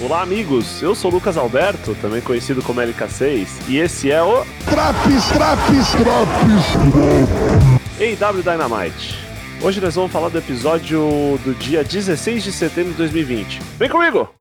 Olá, amigos. Eu sou o Lucas Alberto, também conhecido como LK6, e esse é o Traps, traps, traps. AW Dynamite. Hoje nós vamos falar do episódio do dia 16 de setembro de 2020. Vem comigo!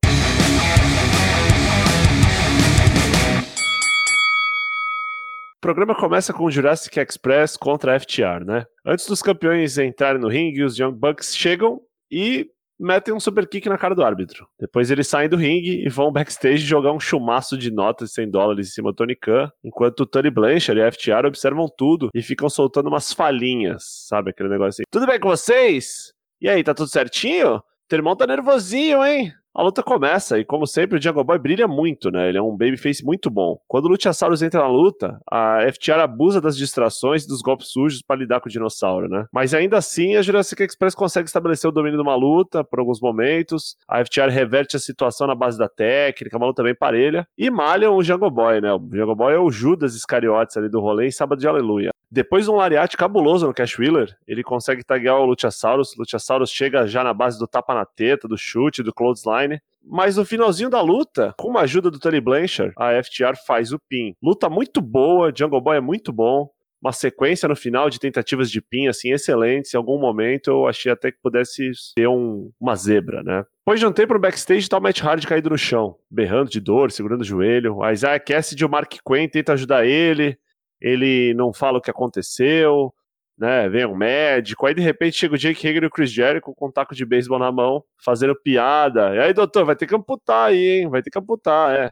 O programa começa com o Jurassic Express contra a FTR, né? Antes dos campeões entrarem no ringue, os Young Bucks chegam e metem um super kick na cara do árbitro. Depois eles saem do ringue e vão backstage jogar um chumaço de notas de 100 dólares em cima do Tony Khan, enquanto o Tony Blanchard e a FTR observam tudo e ficam soltando umas falinhas, sabe? Aquele negócio assim. Tudo bem com vocês? E aí, tá tudo certinho? Teu irmão tá nervosinho, hein? A luta começa e, como sempre, o Jungle Boy brilha muito, né? Ele é um babyface muito bom. Quando o Luchasaurus entra na luta, a FTR abusa das distrações e dos golpes sujos para lidar com o dinossauro, né? Mas ainda assim, a Jurassic Express consegue estabelecer o domínio de uma luta por alguns momentos. A FTR reverte a situação na base da técnica, uma luta bem parelha. E malham o Jungle Boy, né? O Jungle Boy é o Judas Iscariotes ali do rolê em Sábado de Aleluia. Depois de um lariate cabuloso no Cash Wheeler, ele consegue taguear o Luchasaurus. Luchasaurus chega já na base do tapa na teta, do chute, do clothesline. Mas no finalzinho da luta, com a ajuda do Tony Blanchard, a FTR faz o pin. Luta muito boa, Jungle Boy é muito bom. Uma sequência no final de tentativas de pin, assim, excelentes. Em algum momento eu achei até que pudesse ser um, uma zebra, né? Depois de um tempo no backstage, tá o Matt Hardy caído no chão, berrando de dor, segurando o joelho. A Isaiah Cassidy e o Mark Quinn tentam ajudar ele. Ele não fala o que aconteceu né? Vem um médico, aí de repente chega o Jake Hager e o Chris Jericho com um taco de beisebol na mão, fazendo piada. E aí, doutor, vai ter que amputar aí, hein? Vai ter que amputar, é.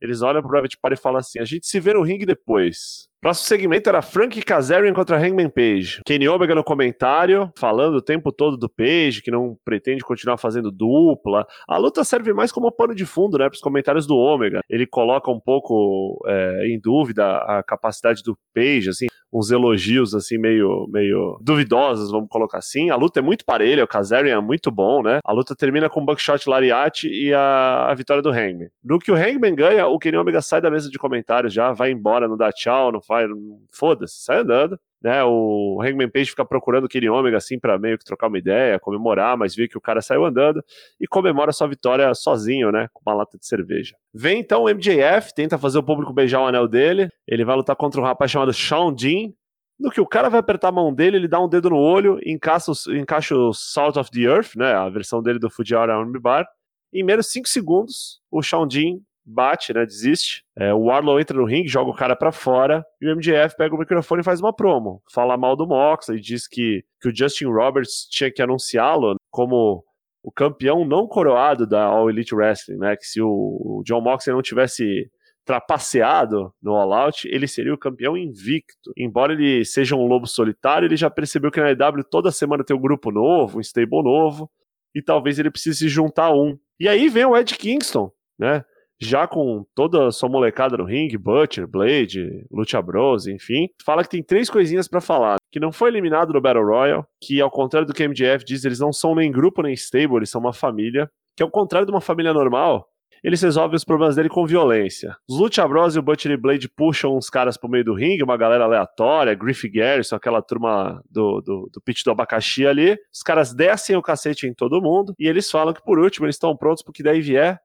Eles olham pro Private Party e falam assim: a gente se vê no ringue depois. Próximo segmento era Frank Kazarian contra Hangman Page. Kenny Omega no comentário, falando o tempo todo do Page, que não pretende continuar fazendo dupla. A luta serve mais como pano de fundo, né, pros comentários do Omega. Ele coloca um pouco é, em dúvida a capacidade do Page, assim, uns elogios, assim, meio, meio duvidosos, vamos colocar assim. A luta é muito parelha, o Kazarian é muito bom, né? A luta termina com Buckshot Lariat e a, a vitória do Hangman. No que o Hangman ganha, o Kenny Omega sai da mesa de comentários já, vai embora, não dá tchau, não vai, foda-se, sai andando. Né, o Hangman Page fica procurando aquele Ômega assim para meio que trocar uma ideia, comemorar, mas vê que o cara saiu andando e comemora sua vitória sozinho, né, com uma lata de cerveja. Vem então o MJF, tenta fazer o público beijar o anel dele, ele vai lutar contra um rapaz chamado Sean Dean, no que o cara vai apertar a mão dele, ele dá um dedo no olho, encaixa o, encaixa o Salt of the Earth, né, a versão dele do Fujiwara Armbar, em menos 5 segundos, o Sean Dean bate, né? Desiste. É, o Warlow entra no ringue, joga o cara para fora e o MJF pega o microfone e faz uma promo. Fala mal do Moxley, diz que, que o Justin Roberts tinha que anunciá-lo como o campeão não coroado da All Elite Wrestling, né? Que se o, John Moxley não tivesse trapaceado no All Out, ele seria o campeão invicto. Embora ele seja um lobo solitário, ele já percebeu que na EW toda semana tem um grupo novo, um stable novo, e talvez ele precise se juntar um. E aí vem o Ed Kingston, né? Já com toda a sua molecada no ringue, Butcher, Blade, Lucha Bros, enfim, fala que tem três coisinhas para falar. Que não foi eliminado no Battle Royale, que ao contrário do que MJF diz, eles não são nem grupo nem stable, eles são uma família. Que ao contrário de uma família normal, eles resolvem os problemas dele com violência. Os Lucha Bros e o Butcher e Blade puxam uns caras pro meio do ringue, uma galera aleatória, Griff Garrison, aquela turma do, do, do pitch do abacaxi ali. Os caras descem o cacete em todo mundo e eles falam que por último eles estão prontos pro que daí vier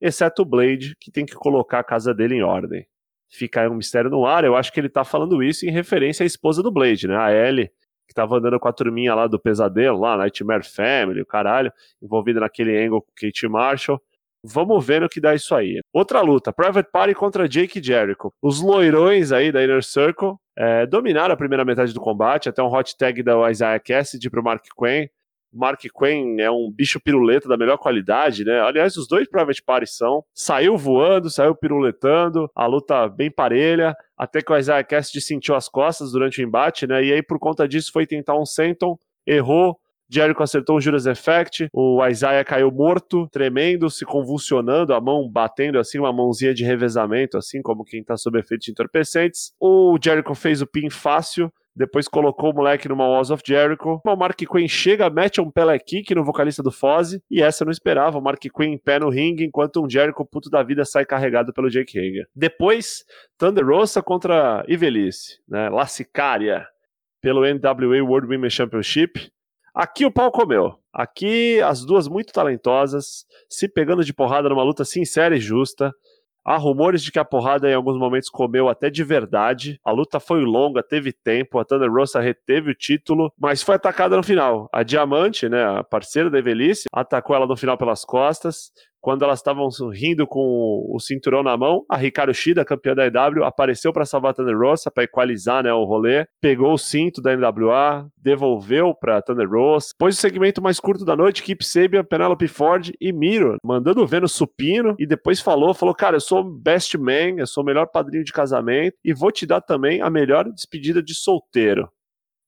exceto o Blade, que tem que colocar a casa dele em ordem. Fica aí um mistério no ar, eu acho que ele tá falando isso em referência à esposa do Blade, né? A Ellie, que tava andando com a turminha lá do pesadelo, lá, Nightmare Family, o caralho, envolvida naquele angle com Kate Marshall. Vamos ver no que dá isso aí. Outra luta, Private Party contra Jake Jericho. Os loirões aí da Inner Circle é, dominaram a primeira metade do combate, até um hot tag da Isaiah Cassidy pro Mark Quinn. Mark Quinn é um bicho piruleta da melhor qualidade, né? Aliás, os dois Private Party são. Saiu voando, saiu piruletando, a luta bem parelha, até que o Isaiah Cassidy sentiu as costas durante o embate, né? E aí, por conta disso, foi tentar um senton, errou, Jericho acertou um Judas Effect, o Isaiah caiu morto, tremendo, se convulsionando, a mão batendo assim, uma mãozinha de revezamento, assim como quem tá sob efeito de entorpecentes. O Jericho fez o pin fácil, depois colocou o moleque numa Walls of Jericho. O Mark Quinn chega, mete um Pele Kick no vocalista do Foz. E essa eu não esperava. O Mark Quinn em pé no ringue, enquanto um Jericho puto da vida sai carregado pelo Jake Hager. Depois, Thunder Rosa contra Ivelice, né? La Sicária, pelo NWA World Women's Championship. Aqui o pau comeu. Aqui, as duas muito talentosas, se pegando de porrada numa luta sincera e justa. Há rumores de que a porrada em alguns momentos comeu até de verdade. A luta foi longa, teve tempo. A Thunder Rosa reteve o título, mas foi atacada no final. A Diamante, né, a parceira da Evelice, atacou ela no final pelas costas quando elas estavam rindo com o cinturão na mão, a Ricardo Shida, campeã da EW, apareceu para salvar a Thunder Rosa para equalizar né, o rolê, pegou o cinto da NWA, devolveu para Thunder Rosa, pôs o segmento mais curto da noite, Keep Sabian, Penelope Ford e Miro, mandando ver no supino e depois falou, falou, cara, eu sou best man, eu sou o melhor padrinho de casamento e vou te dar também a melhor despedida de solteiro.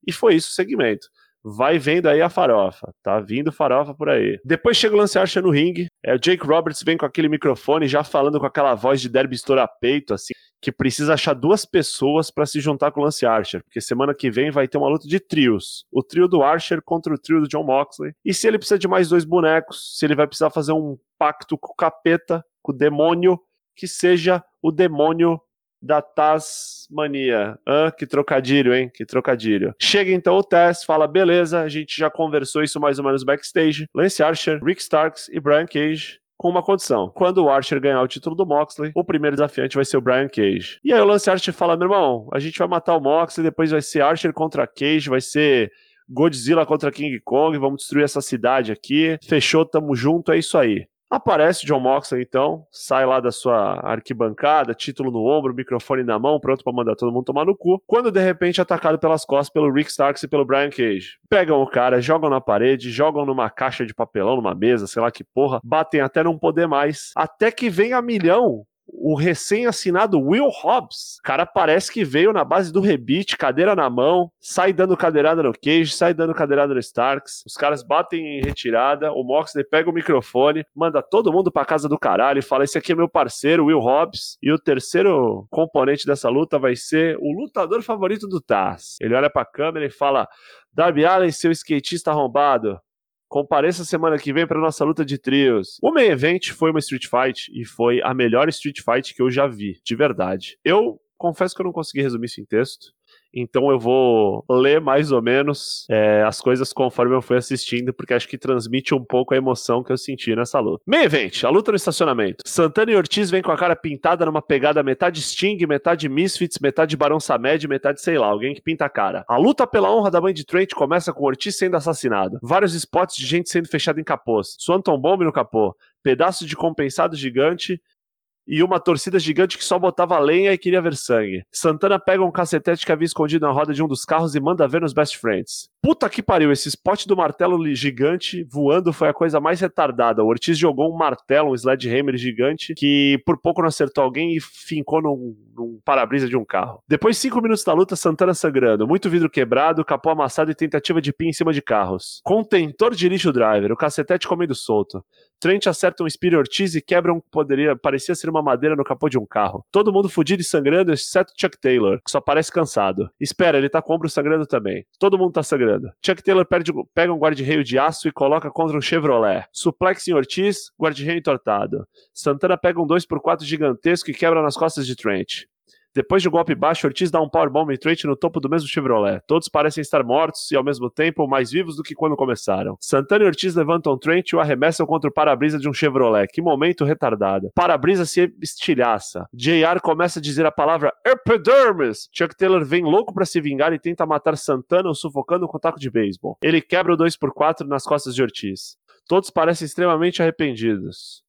E foi isso o segmento vai vendo aí a farofa. Tá vindo farofa por aí. Depois chega o Lance Archer no ringue. É, o Jake Roberts vem com aquele microfone já falando com aquela voz de derby estoura peito, assim, que precisa achar duas pessoas para se juntar com o Lance Archer, porque semana que vem vai ter uma luta de trios. O trio do Archer contra o trio do John Moxley. E se ele precisa de mais dois bonecos, se ele vai precisar fazer um pacto com o capeta, com o demônio, que seja o demônio da Tasmania. Ah, que trocadilho, hein? Que trocadilho. Chega então o Tess, fala: beleza, a gente já conversou isso mais ou menos backstage. Lance Archer, Rick Starks e Brian Cage com uma condição. Quando o Archer ganhar o título do Moxley, o primeiro desafiante vai ser o Brian Cage. E aí o Lance Archer fala: meu irmão, a gente vai matar o Moxley, depois vai ser Archer contra Cage, vai ser. Godzilla contra King Kong, vamos destruir essa cidade aqui. Fechou, tamo junto, é isso aí. Aparece John Moxley, então, sai lá da sua arquibancada, título no ombro, microfone na mão, pronto para mandar todo mundo tomar no cu. Quando de repente é atacado pelas costas pelo Rick Starks e pelo Brian Cage. Pegam o cara, jogam na parede, jogam numa caixa de papelão, numa mesa, sei lá que porra, batem até não poder mais. Até que vem a milhão o recém-assinado Will Hobbs. O cara parece que veio na base do rebite, cadeira na mão, sai dando cadeirada no Cage, sai dando cadeirada no Starks. Os caras batem em retirada, o Moxley pega o microfone, manda todo mundo pra casa do caralho e fala: Esse aqui é meu parceiro, Will Hobbs. E o terceiro componente dessa luta vai ser o lutador favorito do Taz. Ele olha pra câmera e fala: Darby Allen, seu skatista arrombado. Compareça semana que vem para nossa luta de trios. O main event foi uma Street Fight e foi a melhor Street Fight que eu já vi, de verdade. Eu confesso que eu não consegui resumir isso em texto. Então eu vou ler mais ou menos é, as coisas conforme eu fui assistindo, porque acho que transmite um pouco a emoção que eu senti nessa luta. Main event, a luta no estacionamento. Santana e Ortiz vêm com a cara pintada numa pegada metade Sting, metade Misfits, metade Barão Samed, metade sei lá, alguém que pinta a cara. A luta pela honra da mãe de Trent começa com Ortiz sendo assassinado. Vários spots de gente sendo fechada em capôs. Swanton Bomb no capô. Pedaço de compensado gigante e uma torcida gigante que só botava lenha e queria ver sangue. Santana pega um cacetete que havia escondido na roda de um dos carros e manda ver nos Best Friends. Puta que pariu, esse spot do martelo gigante voando foi a coisa mais retardada. O Ortiz jogou um martelo, um sledgehammer gigante, que por pouco não acertou alguém e fincou num, num para-brisa de um carro. Depois de cinco minutos da luta, Santana sangrando, muito vidro quebrado, capô amassado e tentativa de pin em cima de carros. Contentor de lixo driver, o cacetete comendo solto. Trent acerta um Spear Ortiz e quebra um que poderia, parecia ser uma madeira no capô de um carro. Todo mundo fudido e sangrando, exceto Chuck Taylor, que só parece cansado. Espera, ele tá com o ombro sangrando também. Todo mundo tá sangrando. Chuck Taylor perde, pega um guarda-reio de aço e coloca contra um Chevrolet. Suplex em Ortiz, guarda-reio entortado. Santana pega um 2x4 gigantesco e quebra nas costas de Trent. Depois de um golpe baixo, Ortiz dá um powerbomb em Trent no topo do mesmo Chevrolet. Todos parecem estar mortos e, ao mesmo tempo, mais vivos do que quando começaram. Santana e Ortiz levantam Trent e o arremessam contra o para-brisa de um Chevrolet. Que momento retardado. Para-brisa se estilhaça. JR começa a dizer a palavra epidermis. Chuck Taylor vem louco para se vingar e tenta matar Santana, o sufocando com um taco de beisebol. Ele quebra o 2x4 nas costas de Ortiz. Todos parecem extremamente arrependidos.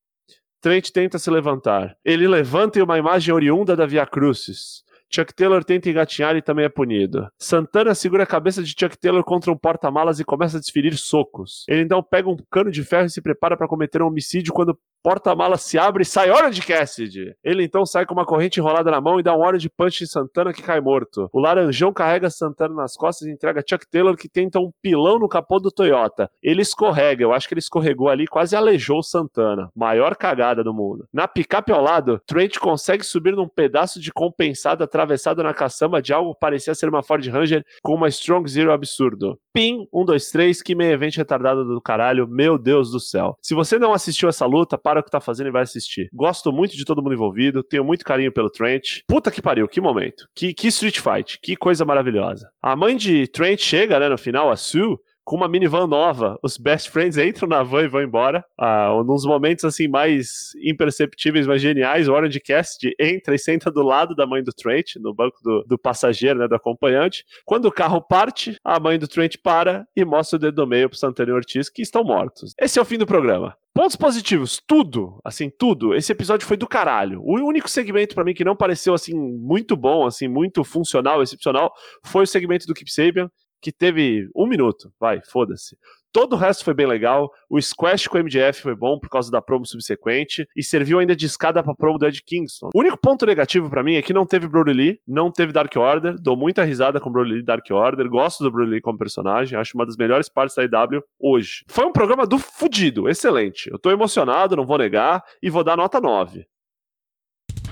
Trent tenta se levantar. Ele levanta em uma imagem oriunda da Via Crucis. Chuck Taylor tenta engatinhar e também é punido. Santana segura a cabeça de Chuck Taylor contra um porta-malas e começa a desferir socos. Ele então pega um cano de ferro e se prepara para cometer um homicídio quando porta-malas se abre e sai Orange Cassidy. Ele então sai com uma corrente enrolada na mão e dá um Orange Punch em Santana que cai morto. O Laranjão carrega Santana nas costas e entrega Chuck Taylor que tenta um pilão no capô do Toyota. Ele escorrega, eu acho que ele escorregou ali quase aleijou Santana. Maior cagada do mundo. Na picape ao lado, Trent consegue subir num pedaço de compensado atravessado na caçamba de algo que parecia ser uma Ford Ranger com uma Strong Zero absurdo. Pim, 1, 2, 3, que meio evento retardado do caralho, meu Deus do céu. Se você não assistiu essa luta, para o que tá fazendo e vai assistir. Gosto muito de todo mundo envolvido, tenho muito carinho pelo Trent. Puta que pariu, que momento. Que, que Street Fight, que coisa maravilhosa. A mãe de Trent chega, né, no final, a Sue, com uma minivan nova. Os best friends entram na van e vão embora. Ah, nos momentos assim mais imperceptíveis, mais geniais, o Orange Cast entra e senta do lado da mãe do Trent, no banco do, do passageiro, né, do acompanhante. Quando o carro parte, a mãe do Trent para e mostra o dedo do meio pro Santana e Ortiz, que estão mortos. Esse é o fim do programa. Pontos positivos, tudo, assim, tudo. Esse episódio foi do caralho. O único segmento para mim que não pareceu assim muito bom, assim, muito funcional, excepcional, foi o segmento do Keep Sabian, que teve um minuto, vai, foda-se. Todo o resto foi bem legal. O Squash com o MJF foi bom por causa da promo subsequente e serviu ainda de escada pra promo do Ed Kingston. O único ponto negativo para mim é que não teve Brody Lee, não teve Dark Order. Dou muita risada com Brody Lee Dark Order. Gosto do Brody Lee como personagem, acho uma das melhores partes da IW hoje. Foi um programa do fudido, excelente. Eu tô emocionado, não vou negar, e vou dar nota 9.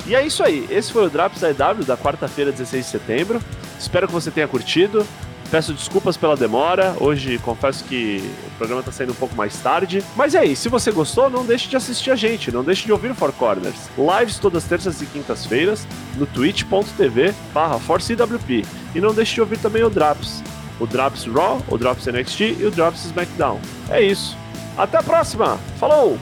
E é isso aí. Esse foi o Drops da IW da quarta-feira, 16 de setembro. Espero que você tenha curtido. Peço desculpas pela demora. Hoje confesso que o programa está saindo um pouco mais tarde. Mas é isso. Se você gostou, não deixe de assistir a gente. Não deixe de ouvir o Four Corners. Lives todas terças e quintas-feiras no twitch.tv barra ForceWP. E não deixe de ouvir também o Drops. O Drops Raw, o Drops NXT e o Drops SmackDown. É isso. Até a próxima. Falou!